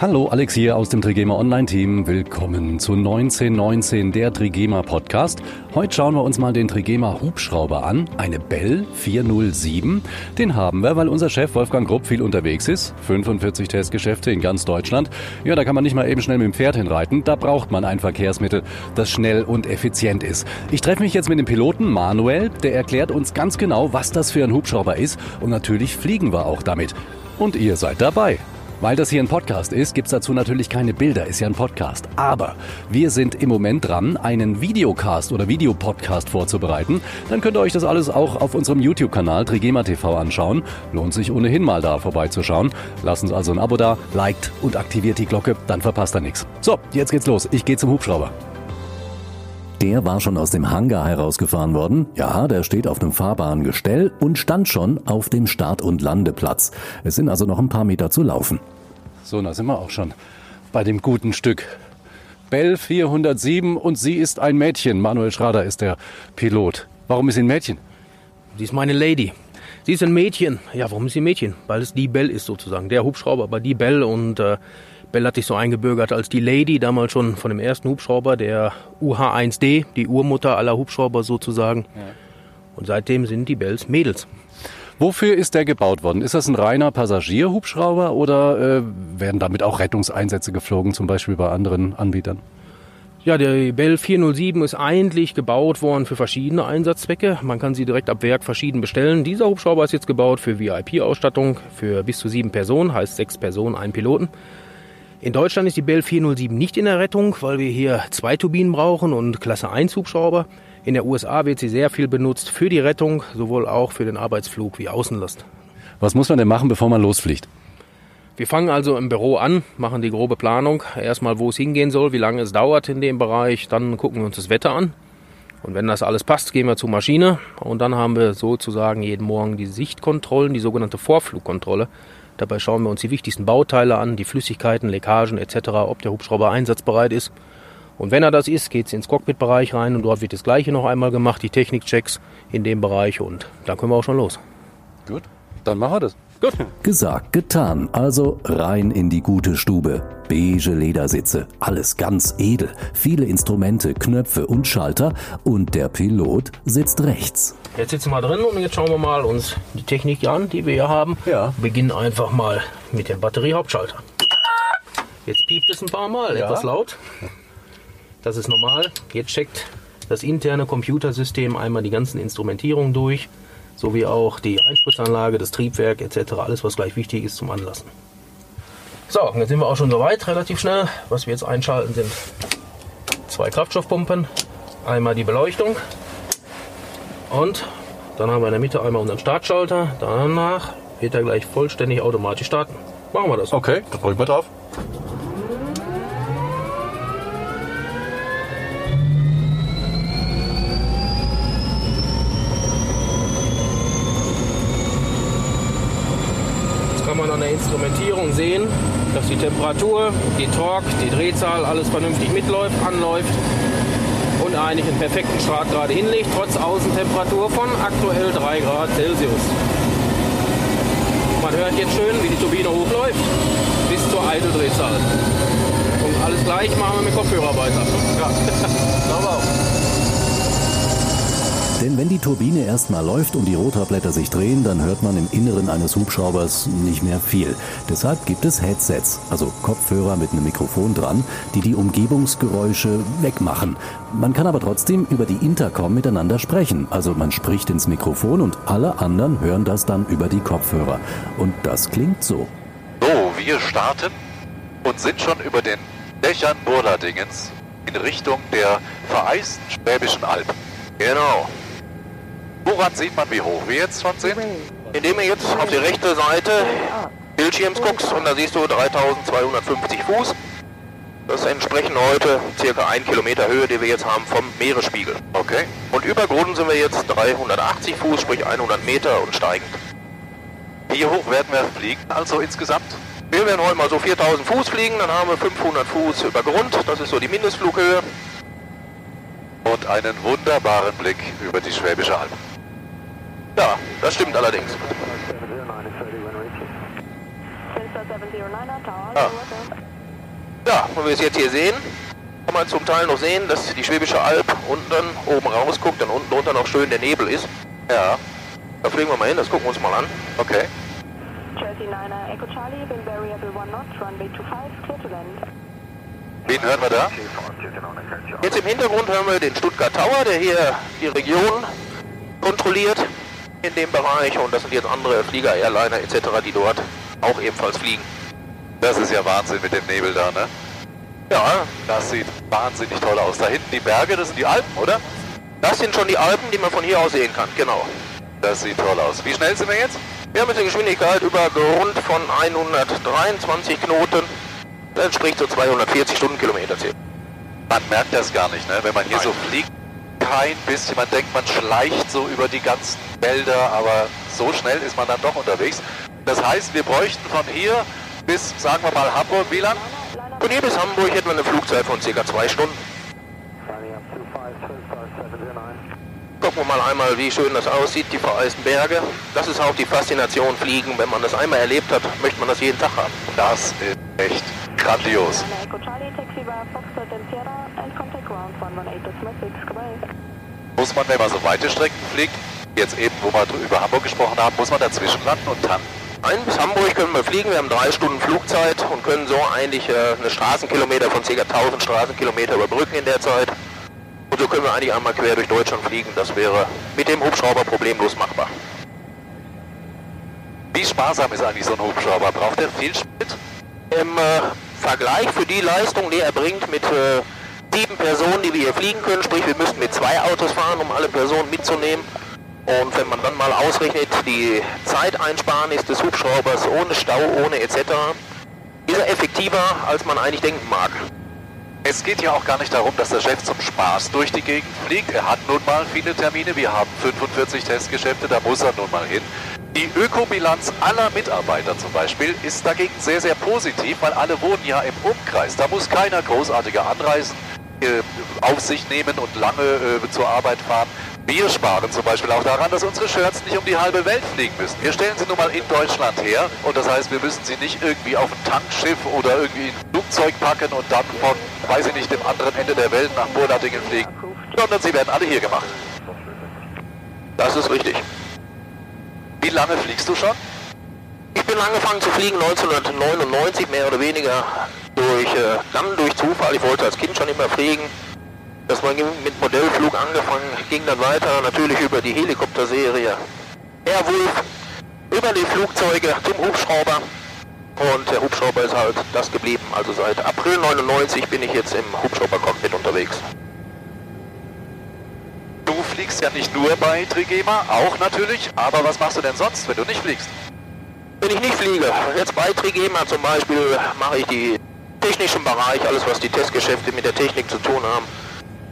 Hallo, Alex hier aus dem Trigema Online Team. Willkommen zu 1919, der Trigema Podcast. Heute schauen wir uns mal den Trigema Hubschrauber an. Eine Bell 407. Den haben wir, weil unser Chef Wolfgang Grupp viel unterwegs ist. 45 Testgeschäfte in ganz Deutschland. Ja, da kann man nicht mal eben schnell mit dem Pferd hinreiten. Da braucht man ein Verkehrsmittel, das schnell und effizient ist. Ich treffe mich jetzt mit dem Piloten Manuel. Der erklärt uns ganz genau, was das für ein Hubschrauber ist. Und natürlich fliegen wir auch damit. Und ihr seid dabei. Weil das hier ein Podcast ist, gibt's dazu natürlich keine Bilder, ist ja ein Podcast. Aber wir sind im Moment dran, einen Videocast oder Videopodcast vorzubereiten. Dann könnt ihr euch das alles auch auf unserem YouTube-Kanal Trigema TV anschauen. Lohnt sich ohnehin mal da vorbeizuschauen. Lasst uns also ein Abo da, liked und aktiviert die Glocke, dann verpasst ihr nichts. So, jetzt geht's los. Ich gehe zum Hubschrauber. Der war schon aus dem Hangar herausgefahren worden. Ja, der steht auf einem fahrbaren Gestell und stand schon auf dem Start- und Landeplatz. Es sind also noch ein paar Meter zu laufen. So, da sind wir auch schon bei dem guten Stück. Bell 407 und sie ist ein Mädchen. Manuel Schrader ist der Pilot. Warum ist sie ein Mädchen? Sie ist meine Lady. Sie ist ein Mädchen. Ja, warum ist sie ein Mädchen? Weil es die Bell ist sozusagen. Der Hubschrauber, aber die Bell und äh, Bell hat sich so eingebürgert als die Lady, damals schon von dem ersten Hubschrauber, der UH-1D, die Urmutter aller Hubschrauber sozusagen. Ja. Und seitdem sind die Bells Mädels. Wofür ist der gebaut worden? Ist das ein reiner Passagierhubschrauber oder äh, werden damit auch Rettungseinsätze geflogen, zum Beispiel bei anderen Anbietern? Ja, der Bell 407 ist eigentlich gebaut worden für verschiedene Einsatzzwecke. Man kann sie direkt ab Werk verschieden bestellen. Dieser Hubschrauber ist jetzt gebaut für VIP-Ausstattung für bis zu sieben Personen, heißt sechs Personen, ein Piloten. In Deutschland ist die Bell 407 nicht in der Rettung, weil wir hier zwei Turbinen brauchen und Klasse 1 Hubschrauber. In der USA wird sie sehr viel benutzt für die Rettung, sowohl auch für den Arbeitsflug wie Außenlast. Was muss man denn machen, bevor man losfliegt? Wir fangen also im Büro an, machen die grobe Planung. Erstmal, wo es hingehen soll, wie lange es dauert in dem Bereich. Dann gucken wir uns das Wetter an. Und wenn das alles passt, gehen wir zur Maschine. Und dann haben wir sozusagen jeden Morgen die Sichtkontrollen, die sogenannte Vorflugkontrolle. Dabei schauen wir uns die wichtigsten Bauteile an, die Flüssigkeiten, Leckagen etc., ob der Hubschrauber einsatzbereit ist. Und wenn er das ist, geht es ins Cockpitbereich rein und dort wird das gleiche noch einmal gemacht, die Technikchecks in dem Bereich und dann können wir auch schon los. Gut, dann machen wir das. Gut. Gesagt, getan. Also rein in die gute Stube. Beige Ledersitze, alles ganz edel. Viele Instrumente, Knöpfe und Schalter und der Pilot sitzt rechts. Jetzt sitzen wir drin und jetzt schauen wir mal uns die Technik an, die wir hier haben. Ja. Beginnen einfach mal mit dem Batteriehauptschalter. Jetzt piept es ein paar Mal, ja. etwas laut. Das ist normal. Jetzt checkt das interne Computersystem einmal die ganzen Instrumentierungen durch sowie auch die Einspritzanlage, das Triebwerk etc. Alles, was gleich wichtig ist zum Anlassen. So, jetzt sind wir auch schon soweit, relativ schnell. Was wir jetzt einschalten sind zwei Kraftstoffpumpen, einmal die Beleuchtung und dann haben wir in der Mitte einmal unseren Startschalter. Danach wird er gleich vollständig automatisch starten. Machen wir das. Okay, da drücken wir drauf. Man an der Instrumentierung sehen, dass die Temperatur, die Torque, die Drehzahl, alles vernünftig mitläuft, anläuft und eigentlich einen perfekten Start gerade hinlegt, trotz Außentemperatur von aktuell 3 Grad Celsius. Man hört jetzt schön, wie die Turbine hochläuft, bis zur Idle-Drehzahl. Und alles gleich machen wir mit Kopfhörer weiter. Ja. Denn wenn die Turbine erstmal läuft und die Rotorblätter sich drehen, dann hört man im Inneren eines Hubschraubers nicht mehr viel. Deshalb gibt es Headsets, also Kopfhörer mit einem Mikrofon dran, die die Umgebungsgeräusche wegmachen. Man kann aber trotzdem über die Intercom miteinander sprechen. Also man spricht ins Mikrofon und alle anderen hören das dann über die Kopfhörer. Und das klingt so. So, wir starten und sind schon über den Dächern Burladingens in Richtung der vereisten Schwäbischen Alpen. Genau. Woran sieht man, wie hoch wir jetzt schon sind? Indem du jetzt auf die rechte Seite Bildschirms guckst und da siehst du 3250 Fuß. Das entsprechen heute circa 1 Kilometer Höhe, die wir jetzt haben vom Meeresspiegel. Okay. Und über Grund sind wir jetzt 380 Fuß, sprich 100 Meter und steigend. Wie hoch werden wir fliegen, also insgesamt? Wir werden heute mal so 4000 Fuß fliegen, dann haben wir 500 Fuß über Grund, das ist so die Mindestflughöhe. Und einen wunderbaren Blick über die Schwäbische Alb. Ja, das stimmt allerdings. Ja. ja, und wir es jetzt hier sehen, kann man zum Teil noch sehen, dass die Schwäbische Alb unten dann oben rausguckt, dann unten drunter noch schön der Nebel ist. Ja. Da fliegen wir mal hin, das gucken wir uns mal an. Okay. Wen hören wir da? Jetzt im Hintergrund hören wir den Stuttgart Tower, der hier die Region kontrolliert in dem Bereich und das sind jetzt andere Flieger, Airliner etc., die dort auch ebenfalls fliegen. Das ist ja Wahnsinn mit dem Nebel da, ne? Ja, das sieht wahnsinnig toll aus. Da hinten die Berge, das sind die Alpen, oder? Das sind schon die Alpen, die man von hier aus sehen kann, genau. Das sieht toll aus. Wie schnell sind wir jetzt? Wir haben jetzt eine Geschwindigkeit über Grund von 123 Knoten. Das entspricht so 240 Stundenkilometer. Man merkt das gar nicht, ne? wenn man hier Nein. so fliegt. Kein bisschen. Man denkt, man schleicht so über die ganzen Wälder, aber so schnell ist man dann doch unterwegs. Das heißt, wir bräuchten von hier bis, sagen wir mal, Hamburg, wie lang? Von hier bis Hamburg hätten wir eine Flugzeit von ca. zwei Stunden. Gucken wir mal einmal, wie schön das aussieht, die vereisten Berge. Das ist auch die Faszination Fliegen. Wenn man das einmal erlebt hat, möchte man das jeden Tag haben. Das ist echt grandios. Muss man, wenn man so weite Strecken fliegt, jetzt eben, wo wir über Hamburg gesprochen haben, muss man dazwischen landen und tanken? Ein bis Hamburg können wir fliegen, wir haben drei Stunden Flugzeit und können so eigentlich äh, eine Straßenkilometer von ca. 1000 Straßenkilometer überbrücken in der Zeit. Und so können wir eigentlich einmal quer durch Deutschland fliegen. Das wäre mit dem Hubschrauber problemlos machbar. Wie sparsam ist eigentlich so ein Hubschrauber? Braucht er viel Sprit? Im äh, Vergleich für die Leistung, die er bringt mit äh, sieben Personen, die wir hier fliegen können, sprich wir müssten mit zwei Autos fahren, um alle Personen mitzunehmen, und wenn man dann mal ausrechnet, die Zeiteinsparnis des Hubschraubers ohne Stau, ohne etc., ist er effektiver, als man eigentlich denken mag. Es geht ja auch gar nicht darum, dass der Chef zum Spaß durch die Gegend fliegt. Er hat nun mal viele Termine. Wir haben 45 Testgeschäfte, da muss er nun mal hin. Die Ökobilanz aller Mitarbeiter zum Beispiel ist dagegen sehr, sehr positiv, weil alle wohnen ja im Umkreis. Da muss keiner großartiger anreisen, auf sich nehmen und lange äh, zur Arbeit fahren. Wir sparen zum Beispiel auch daran, dass unsere Shirts nicht um die halbe Welt fliegen müssen. Wir stellen sie nun mal in Deutschland her und das heißt, wir müssen sie nicht irgendwie auf ein Tankschiff oder irgendwie in ein Flugzeug packen und dann von, weiß ich nicht, dem anderen Ende der Welt nach Burladingen fliegen, sondern sie werden alle hier gemacht. Das ist richtig. Wie lange fliegst du schon? Ich bin angefangen zu fliegen 1999, mehr oder weniger durch, äh, dann durch Zufall. Ich wollte als Kind schon immer fliegen. Das war mit Modellflug angefangen, ging dann weiter natürlich über die Helikopterserie Airwolf, über die Flugzeuge zum Hubschrauber und der Hubschrauber ist halt das geblieben. Also seit April 99 bin ich jetzt im Hubschraubercockpit unterwegs. Du fliegst ja nicht nur bei Trigema, auch natürlich, aber was machst du denn sonst, wenn du nicht fliegst? Wenn ich nicht fliege, jetzt bei Trigema zum Beispiel mache ich die technischen Bereich, alles was die Testgeschäfte mit der Technik zu tun haben,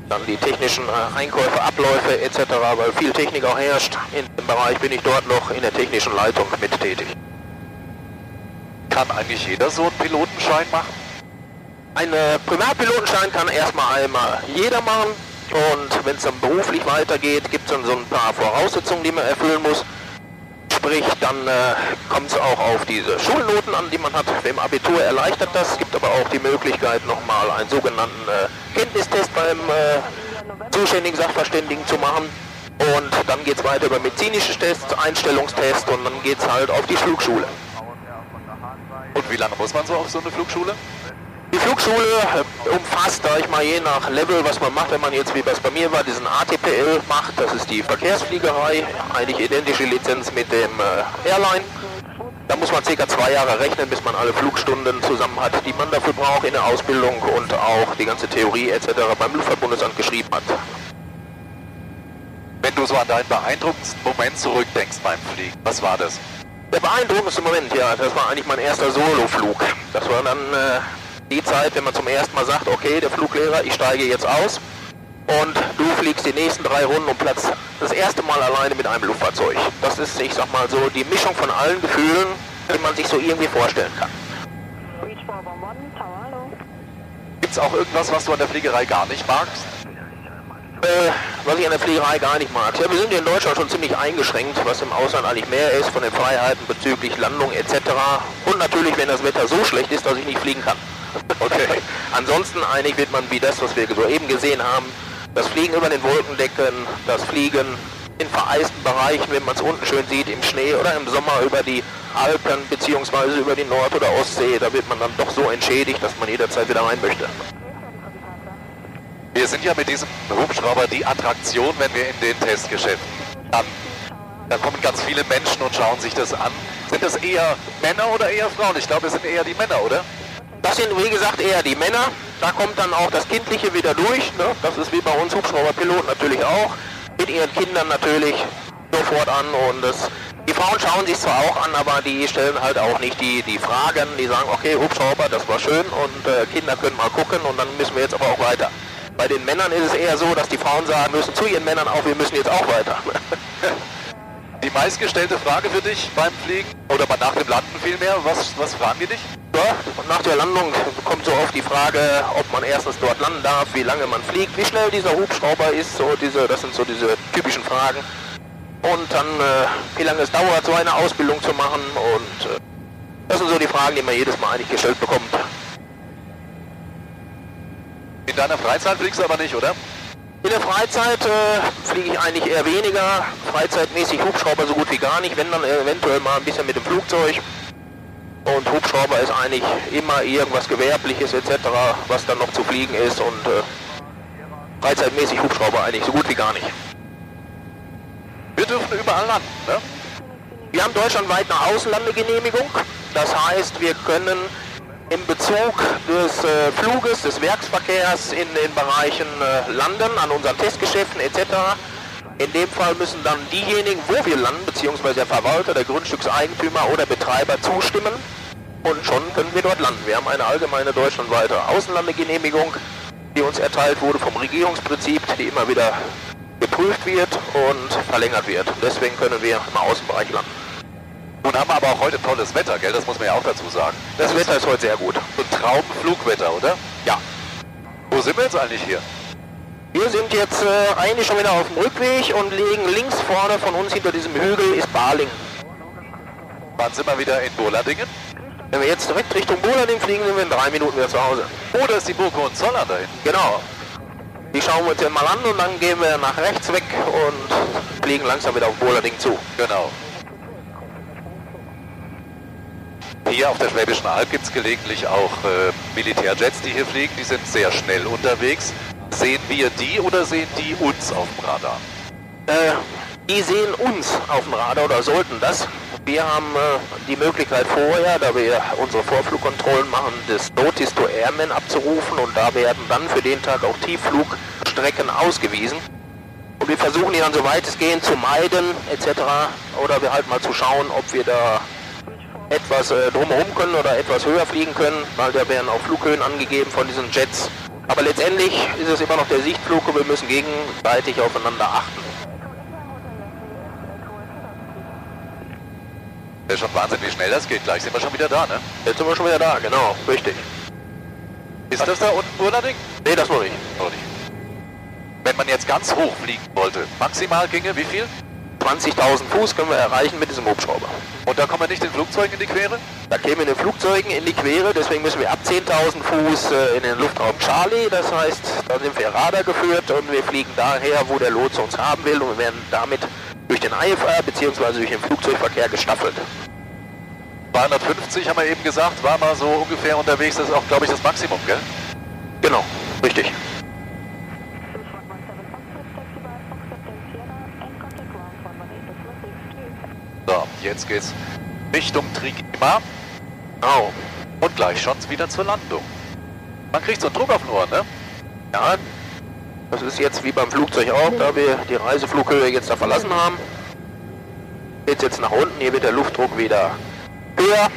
dann die technischen äh, Einkäufe, Abläufe etc., weil viel Technik auch herrscht. In dem Bereich bin ich dort noch in der technischen Leitung mit tätig. Kann eigentlich jeder so einen Pilotenschein machen? Einen äh, Privatpilotenschein kann erstmal einmal jeder machen und wenn es dann beruflich weitergeht, gibt es dann so ein paar Voraussetzungen, die man erfüllen muss. Sprich, dann äh, kommt es auch auf diese Schulnoten an, die man hat. Im Abitur erleichtert das. Es gibt aber auch die Möglichkeit, nochmal einen sogenannten äh, Kenntnistest beim äh, zuständigen Sachverständigen zu machen. Und dann geht es weiter über medizinische Tests, Einstellungstests und dann geht es halt auf die Flugschule. Und wie lange muss man so auf so eine Flugschule? Die Flugschule äh, umfasst, da ich mal je nach Level, was man macht, wenn man jetzt wie das bei mir war, diesen ATPL macht, das ist die Verkehrsfliegerei, eigentlich identische Lizenz mit dem äh, Airline. Da muss man ca. zwei Jahre rechnen, bis man alle Flugstunden zusammen hat, die man dafür braucht in der Ausbildung und auch die ganze Theorie etc. beim Luftfahrtbundesamt geschrieben hat. Wenn du so an deinen beeindruckendsten Moment zurückdenkst beim Fliegen, was war das? Der beeindruckendste Moment, ja, das war eigentlich mein erster Soloflug. Das war dann äh, die Zeit, wenn man zum ersten Mal sagt, okay, der Fluglehrer, ich steige jetzt aus und du fliegst die nächsten drei Runden und Platz das erste Mal alleine mit einem Luftfahrzeug. Das ist, ich sag mal so, die Mischung von allen Gefühlen, die man sich so irgendwie vorstellen kann. Gibt es auch irgendwas, was du an der Fliegerei gar nicht magst? Äh, was ich an der Fliegerei gar nicht mag. Ja, wir sind hier in Deutschland schon ziemlich eingeschränkt, was im Ausland eigentlich mehr ist, von den Freiheiten bezüglich Landung etc. Und natürlich, wenn das Wetter so schlecht ist, dass ich nicht fliegen kann. Okay. Ansonsten einig wird man wie das, was wir soeben gesehen haben. Das Fliegen über den Wolkendecken, das Fliegen in vereisten Bereichen, wenn man es unten schön sieht, im Schnee oder im Sommer über die Alpen bzw. über die Nord- oder Ostsee, da wird man dann doch so entschädigt, dass man jederzeit wieder rein möchte. Wir sind ja mit diesem Hubschrauber die Attraktion, wenn wir in den Testgeschäften landen. Da kommen ganz viele Menschen und schauen sich das an. Sind das eher Männer oder eher Frauen? Ich glaube, es sind eher die Männer, oder? Das sind, wie gesagt, eher die Männer. Da kommt dann auch das Kindliche wieder durch. Ne? Das ist wie bei uns Hubschrauberpiloten natürlich auch. Mit ihren Kindern natürlich sofort an. Und das, die Frauen schauen sich zwar auch an, aber die stellen halt auch nicht die, die Fragen. Die sagen, okay, Hubschrauber, das war schön und äh, Kinder können mal gucken und dann müssen wir jetzt aber auch weiter. Bei den Männern ist es eher so, dass die Frauen sagen müssen zu ihren Männern auch, wir müssen jetzt auch weiter. Die meistgestellte Frage für dich beim Fliegen oder nach dem Landen vielmehr, was, was fragen die dich? Ja, nach der Landung kommt so oft die Frage, ob man erstens dort landen darf, wie lange man fliegt, wie schnell dieser Hubschrauber ist, so diese, das sind so diese typischen Fragen. Und dann, äh, wie lange es dauert, so eine Ausbildung zu machen und äh, das sind so die Fragen, die man jedes Mal eigentlich gestellt bekommt. In deiner Freizeit fliegst du aber nicht, oder? In der Freizeit äh, fliege ich eigentlich eher weniger. Freizeitmäßig Hubschrauber so gut wie gar nicht, wenn dann eventuell mal ein bisschen mit dem Flugzeug. Und Hubschrauber ist eigentlich immer irgendwas Gewerbliches etc., was dann noch zu fliegen ist und äh, freizeitmäßig Hubschrauber eigentlich so gut wie gar nicht. Wir dürfen überall landen, ne? Wir haben deutschlandweit eine Außenlandegenehmigung. Das heißt, wir können in Bezug des äh, Fluges, des Werksverkehrs in den Bereichen äh, landen, an unseren Testgeschäften etc. In dem Fall müssen dann diejenigen, wo wir landen, beziehungsweise der Verwalter, der Grundstückseigentümer oder Betreiber zustimmen und schon können wir dort landen. Wir haben eine allgemeine deutschlandweite Außenlandegenehmigung, die uns erteilt wurde vom Regierungsprinzip, die immer wieder geprüft wird und verlängert wird. Deswegen können wir im Außenbereich landen. Nun haben wir aber auch heute tolles Wetter, gell? Das muss man ja auch dazu sagen. Das, das Wetter ist heute sehr gut. So ein Traumflugwetter, oder? Ja. Wo sind wir jetzt eigentlich hier? Wir sind jetzt äh, eigentlich schon wieder auf dem Rückweg und liegen links vorne von uns hinter diesem Hügel ist Baling. Wann sind wir wieder in Boladingen? Wenn wir jetzt direkt Richtung Bolading fliegen, sind wir in drei Minuten wieder zu Hause. Oder ist die Burg Hohenzollern da hinten? Genau. Die schauen wir uns jetzt mal an und dann gehen wir nach rechts weg und fliegen langsam wieder auf Bolading zu. Genau. Hier auf der Schwäbischen Alb gibt es gelegentlich auch äh, Militärjets, die hier fliegen. Die sind sehr schnell unterwegs. Sehen wir die oder sehen die uns auf dem Radar? Äh, die sehen uns auf dem Radar oder sollten das. Wir haben äh, die Möglichkeit vorher, da wir unsere Vorflugkontrollen machen, das Notice to Airmen abzurufen und da werden dann für den Tag auch Tiefflugstrecken ausgewiesen. Und wir versuchen die dann so weit es geht zu meiden etc. Oder wir halt mal zu schauen, ob wir da etwas äh, drumherum können oder etwas höher fliegen können, weil da werden auch Flughöhen angegeben von diesen Jets. Aber letztendlich ist es immer noch der Sichtflug und wir müssen gegenseitig aufeinander achten. Das ist schon Wahnsinn, wie schnell das geht. Gleich sind wir schon wieder da, ne? Jetzt sind wir schon wieder da, genau, richtig. Ist das da unten Urlading? Nee, das noch nicht. Noch nicht. Wenn man jetzt ganz hoch fliegen wollte, maximal ginge wie viel? 20.000 Fuß können wir erreichen mit diesem Hubschrauber. Und da kommen wir nicht den Flugzeugen in die Quere? Da kämen wir den Flugzeugen in die Quere, deswegen müssen wir ab 10.000 Fuß äh, in den Luftraum Charlie. Das heißt, da sind wir Radar geführt und wir fliegen daher, wo der Lotse uns haben will und wir werden damit durch den IFR bzw. durch den Flugzeugverkehr gestaffelt. 250 haben wir eben gesagt, war mal so ungefähr unterwegs, das ist auch, glaube ich, das Maximum, gell? Genau, richtig. So, jetzt geht's Richtung Trigema. Genau. Und gleich schon wieder zur Landung. Man kriegt so einen Druck auf den Ohren, ne? Ja, das ist jetzt wie beim Flugzeug auch, da wir die Reiseflughöhe jetzt da verlassen haben. Geht jetzt nach unten, hier wird der Luftdruck wieder höher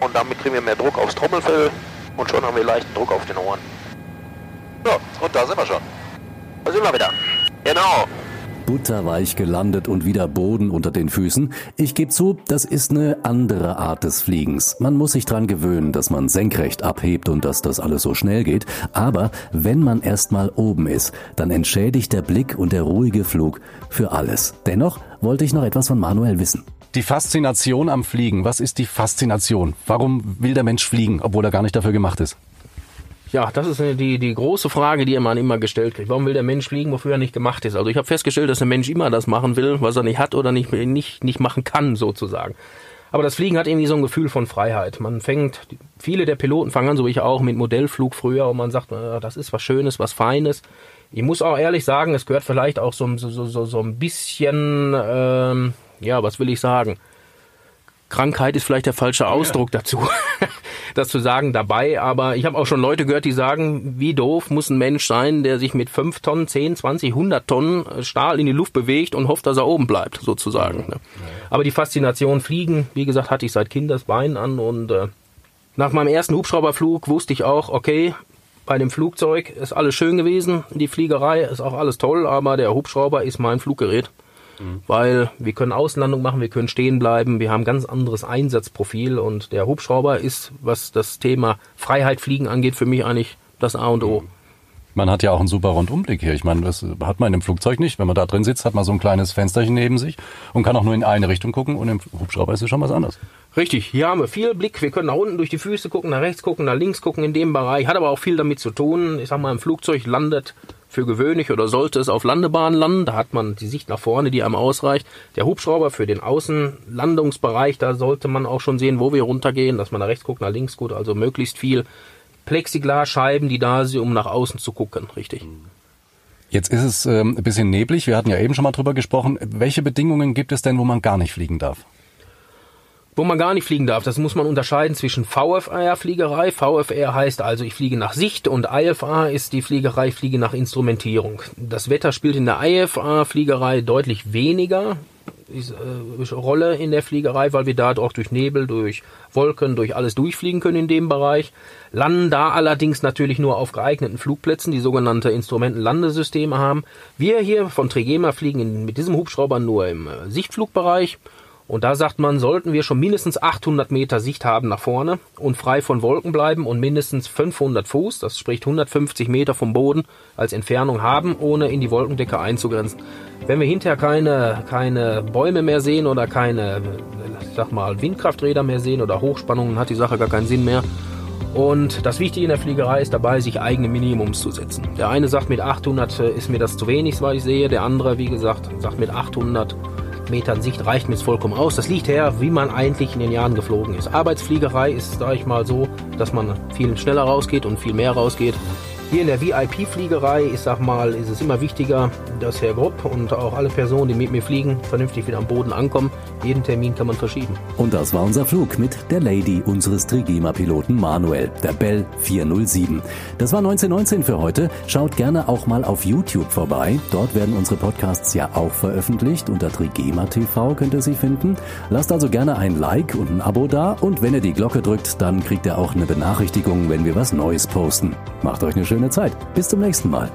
und damit kriegen wir mehr Druck aufs Trommelfell und schon haben wir leichten Druck auf den Ohren. Ja, und da sind wir schon. Da sind wir wieder. Genau. Butterweich gelandet und wieder Boden unter den Füßen. Ich gebe zu, das ist eine andere Art des Fliegens. Man muss sich dran gewöhnen, dass man senkrecht abhebt und dass das alles so schnell geht. Aber wenn man erstmal oben ist, dann entschädigt der Blick und der ruhige Flug für alles. Dennoch wollte ich noch etwas von Manuel wissen. Die Faszination am Fliegen. Was ist die Faszination? Warum will der Mensch fliegen, obwohl er gar nicht dafür gemacht ist? Ja, das ist die, die große Frage, die man immer gestellt kriegt. Warum will der Mensch fliegen, wofür er nicht gemacht ist? Also ich habe festgestellt, dass der Mensch immer das machen will, was er nicht hat oder nicht, nicht, nicht machen kann, sozusagen. Aber das Fliegen hat irgendwie so ein Gefühl von Freiheit. Man fängt, viele der Piloten fangen an, so wie ich auch, mit Modellflug früher und man sagt, das ist was Schönes, was Feines. Ich muss auch ehrlich sagen, es gehört vielleicht auch so, so, so, so ein bisschen, ähm, ja, was will ich sagen? Krankheit ist vielleicht der falsche Ausdruck ja. dazu, das zu sagen dabei. Aber ich habe auch schon Leute gehört, die sagen, wie doof muss ein Mensch sein, der sich mit 5 Tonnen, 10, 20, 100 Tonnen Stahl in die Luft bewegt und hofft, dass er oben bleibt, sozusagen. Ne? Aber die Faszination Fliegen, wie gesagt, hatte ich seit Kindesbeinen an und äh, nach meinem ersten Hubschrauberflug wusste ich auch, okay, bei dem Flugzeug ist alles schön gewesen, die Fliegerei ist auch alles toll, aber der Hubschrauber ist mein Fluggerät. Mhm. Weil wir können Außenlandung machen, wir können stehen bleiben, wir haben ganz anderes Einsatzprofil und der Hubschrauber ist, was das Thema Freiheit fliegen angeht, für mich eigentlich das A und O. Mhm. Man hat ja auch einen super Rundumblick hier. Ich meine, das hat man im Flugzeug nicht. Wenn man da drin sitzt, hat man so ein kleines Fensterchen neben sich und kann auch nur in eine Richtung gucken und im Hubschrauber ist es schon was anderes. Richtig, hier haben wir viel Blick. Wir können nach unten durch die Füße gucken, nach rechts gucken, nach links gucken in dem Bereich. Hat aber auch viel damit zu tun. Ich sag mal, ein Flugzeug landet für gewöhnlich oder sollte es auf Landebahnen landen. Da hat man die Sicht nach vorne, die einem ausreicht. Der Hubschrauber für den Außenlandungsbereich, da sollte man auch schon sehen, wo wir runtergehen, dass man nach rechts guckt, nach links guckt, also möglichst viel Plexiglasscheiben, die da sind, um nach außen zu gucken, richtig. Jetzt ist es ähm, ein bisschen neblig. Wir hatten ja eben schon mal drüber gesprochen. Welche Bedingungen gibt es denn, wo man gar nicht fliegen darf? Wo man gar nicht fliegen darf. Das muss man unterscheiden zwischen VFR-Fliegerei. VFR heißt also, ich fliege nach Sicht und IFA ist die Fliegerei, ich fliege nach Instrumentierung. Das Wetter spielt in der IFA-Fliegerei deutlich weniger äh, Rolle in der Fliegerei, weil wir da auch durch Nebel, durch Wolken, durch alles durchfliegen können in dem Bereich. Landen da allerdings natürlich nur auf geeigneten Flugplätzen, die sogenannte Instrumentenlandesysteme haben. Wir hier von Trigema fliegen in, mit diesem Hubschrauber nur im äh, Sichtflugbereich. Und da sagt man, sollten wir schon mindestens 800 Meter Sicht haben nach vorne und frei von Wolken bleiben und mindestens 500 Fuß, das spricht 150 Meter vom Boden, als Entfernung haben, ohne in die Wolkendecke einzugrenzen. Wenn wir hinterher keine, keine Bäume mehr sehen oder keine, sag mal, Windkrafträder mehr sehen oder Hochspannungen, hat die Sache gar keinen Sinn mehr. Und das Wichtige in der Fliegerei ist dabei, sich eigene Minimums zu setzen. Der eine sagt, mit 800 ist mir das zu wenig, was ich sehe. Der andere, wie gesagt, sagt, mit 800 Metern Sicht reicht mir vollkommen aus. Das liegt her, wie man eigentlich in den Jahren geflogen ist. Arbeitsfliegerei ist, sage ich mal so, dass man viel schneller rausgeht und viel mehr rausgeht. Hier in der VIP-Fliegerei, ich sag mal, ist es immer wichtiger, dass Herr Grupp und auch alle Personen, die mit mir fliegen, vernünftig wieder am Boden ankommen. Jeden Termin kann man verschieben. Und das war unser Flug mit der Lady unseres Trigema-Piloten Manuel, der Bell 407. Das war 1919 für heute. Schaut gerne auch mal auf YouTube vorbei. Dort werden unsere Podcasts ja auch veröffentlicht. Unter Trigema TV könnt ihr sie finden. Lasst also gerne ein Like und ein Abo da. Und wenn ihr die Glocke drückt, dann kriegt ihr auch eine Benachrichtigung, wenn wir was Neues posten. Macht euch eine schöne schöne Zeit. Bis zum nächsten Mal.